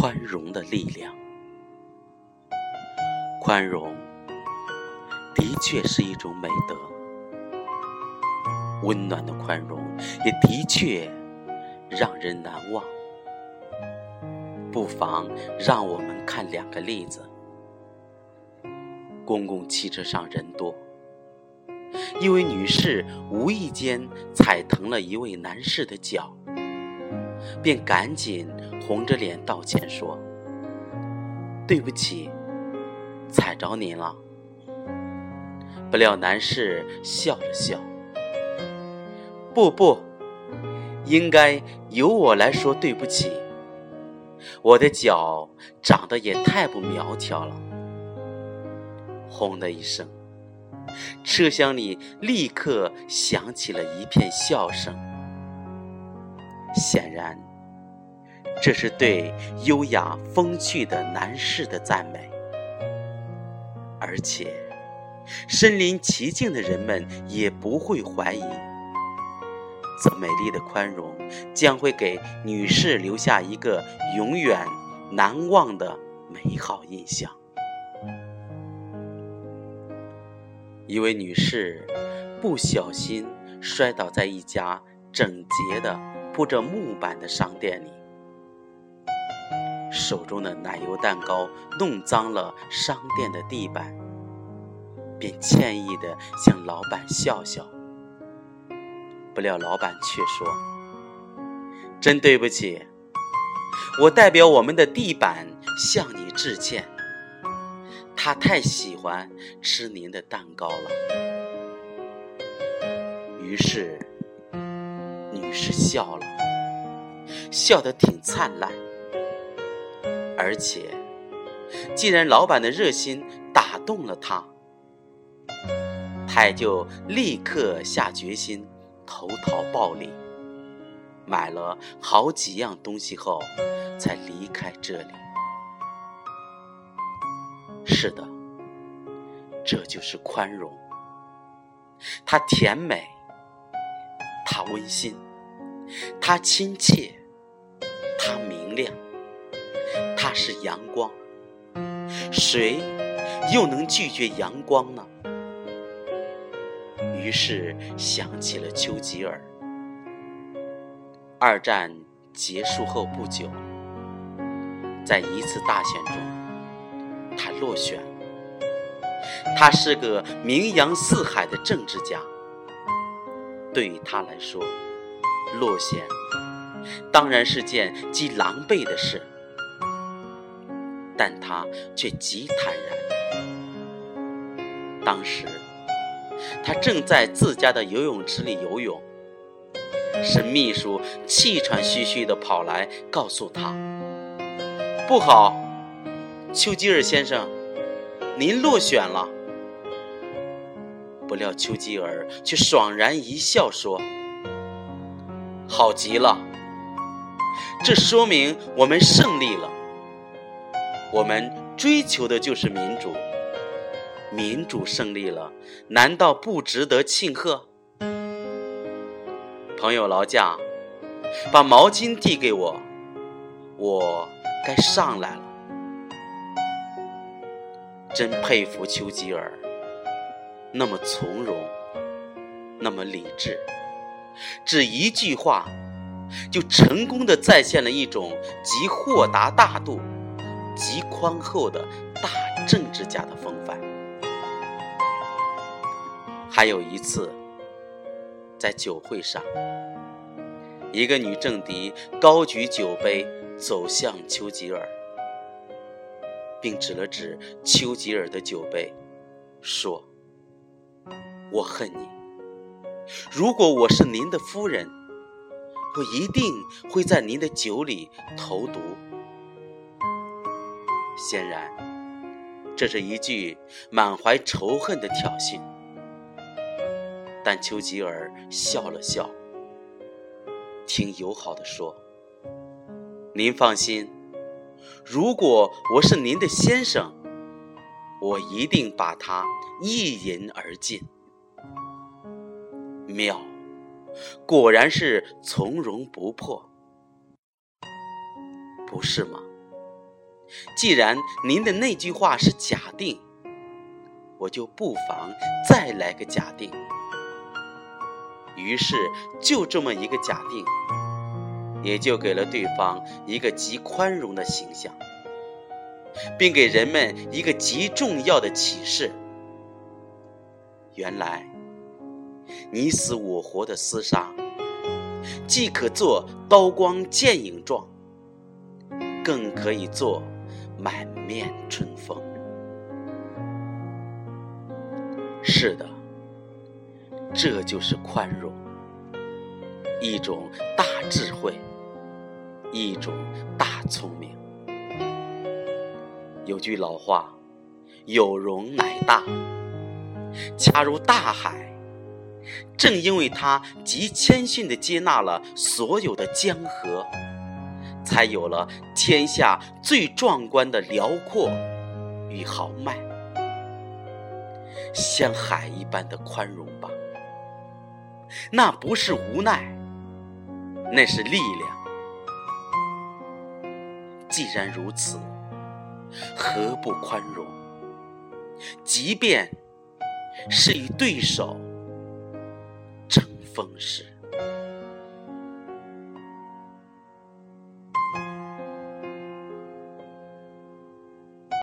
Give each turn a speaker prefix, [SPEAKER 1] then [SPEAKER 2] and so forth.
[SPEAKER 1] 宽容的力量。宽容的确是一种美德，温暖的宽容也的确让人难忘。不妨让我们看两个例子：公共汽车上人多，一位女士无意间踩疼了一位男士的脚。便赶紧红着脸道歉说：“对不起，踩着您了。”不料男士笑了笑：“不不，应该由我来说对不起。我的脚长得也太不苗条了。”轰的一声，车厢里立刻响起了一片笑声。显然，这是对优雅风趣的男士的赞美，而且身临其境的人们也不会怀疑，这美丽的宽容将会给女士留下一个永远难忘的美好印象。一位女士不小心摔倒在一家整洁的。铺着木板的商店里，手中的奶油蛋糕弄脏了商店的地板，便歉意地向老板笑笑。不料老板却说：“真对不起，我代表我们的地板向你致歉。他太喜欢吃您的蛋糕了。”于是。女士笑了，笑得挺灿烂。而且，既然老板的热心打动了他，他也就立刻下决心投桃报李，买了好几样东西后，才离开这里。是的，这就是宽容。它甜美，它温馨。它亲切，它明亮，它是阳光。谁又能拒绝阳光呢？于是想起了丘吉尔。二战结束后不久，在一次大选中，他落选。他是个名扬四海的政治家，对于他来说。落选，当然是件极狼狈的事，但他却极坦然。当时，他正在自家的游泳池里游泳，是秘书气喘吁吁地跑来告诉他：“不好，丘吉尔先生，您落选了。”不料丘吉尔却爽然一笑说。好极了，这说明我们胜利了。我们追求的就是民主，民主胜利了，难道不值得庆贺？朋友劳驾，把毛巾递给我，我该上来了。真佩服丘吉尔，那么从容，那么理智。只一句话，就成功的再现了一种极豁达大度、极宽厚的大政治家的风范。还有一次，在酒会上，一个女政敌高举酒杯走向丘吉尔，并指了指丘吉尔的酒杯，说：“我恨你。”如果我是您的夫人，我一定会在您的酒里投毒。显然，这是一句满怀仇恨的挑衅。但丘吉尔笑了笑，挺友好的说：“您放心，如果我是您的先生，我一定把它一饮而尽。”妙，果然是从容不迫，不是吗？既然您的那句话是假定，我就不妨再来个假定。于是，就这么一个假定，也就给了对方一个极宽容的形象，并给人们一个极重要的启示：原来，你死我活的厮杀，既可做刀光剑影状，更可以做满面春风。是的。这就是宽容，一种大智慧，一种大聪明。有句老话：“有容乃大。”恰如大海，正因为他极谦逊地接纳了所有的江河，才有了天下最壮观的辽阔与豪迈。像海一般的宽容吧。那不是无奈，那是力量。既然如此，何不宽容？即便是与对手风势。